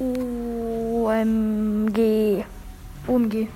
OMG. OMG.